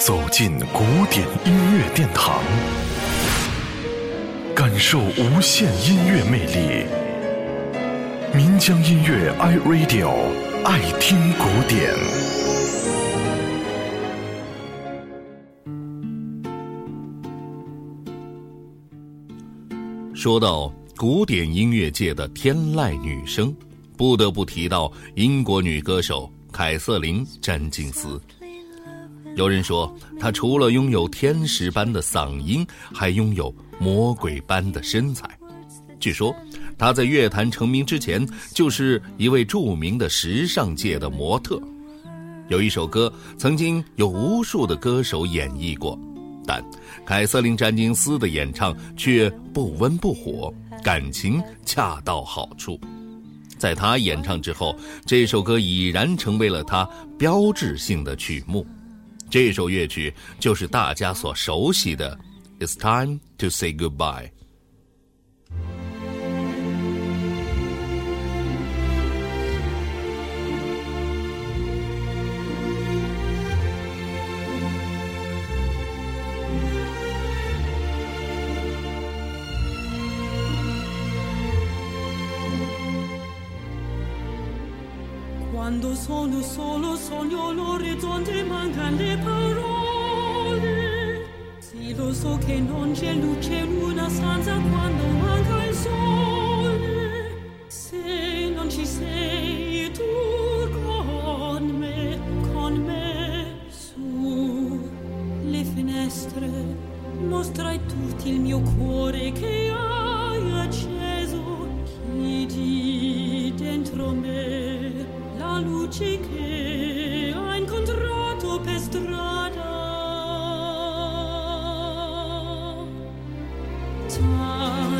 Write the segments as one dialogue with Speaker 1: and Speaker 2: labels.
Speaker 1: 走进古典音乐殿堂，感受无限音乐魅力。民江音乐 iRadio 爱听古典。
Speaker 2: 说到古典音乐界的天籁女声，不得不提到英国女歌手凯瑟琳·詹金斯。有人说，她除了拥有天使般的嗓音，还拥有魔鬼般的身材。据说，她在乐坛成名之前，就是一位著名的时尚界的模特。有一首歌，曾经有无数的歌手演绎过，但凯瑟琳·詹金斯的演唱却不温不火，感情恰到好处。在她演唱之后，这首歌已然成为了她标志性的曲目。这首乐曲就是大家所熟悉的《It's Time to Say Goodbye》。
Speaker 3: Quando sono solo sogno l'orizzonte mancano le parole. Sì lo so che non c'è luce in una stanza quando manca il sole. Se non ci sei tu con me, con me Su le finestre mostrai tutti il mio cuore che che ha incontrato per strada. Time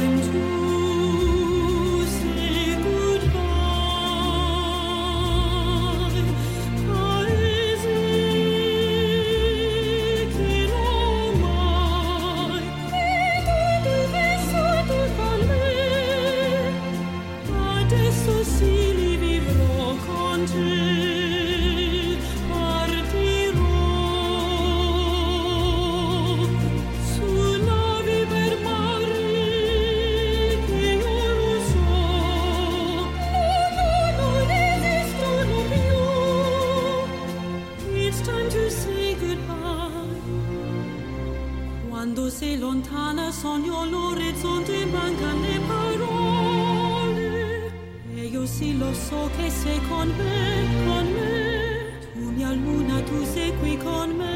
Speaker 3: lontana sogno l'orizzonte mancano le parole E io sì lo so che sei con me, con me Tu mia luna, tu sei qui con me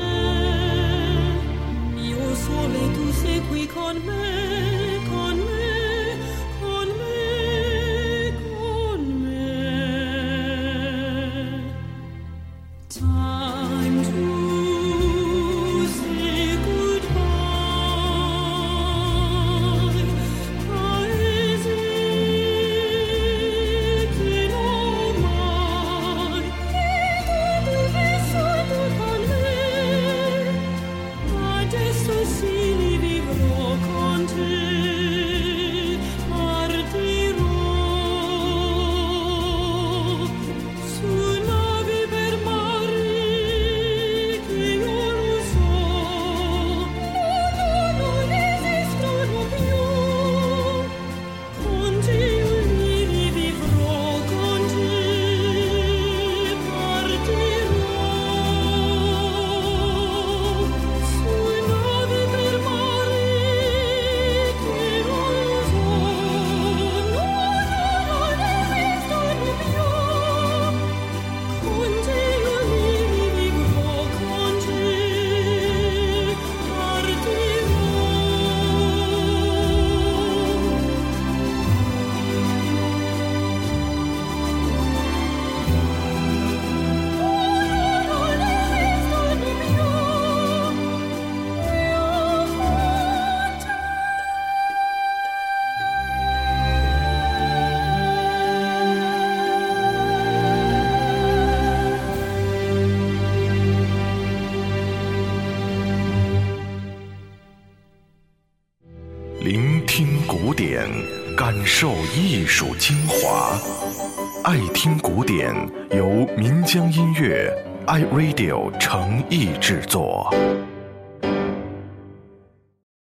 Speaker 1: 古典，感受艺术精华。爱听古典，由民江音乐 iRadio 诚意制作。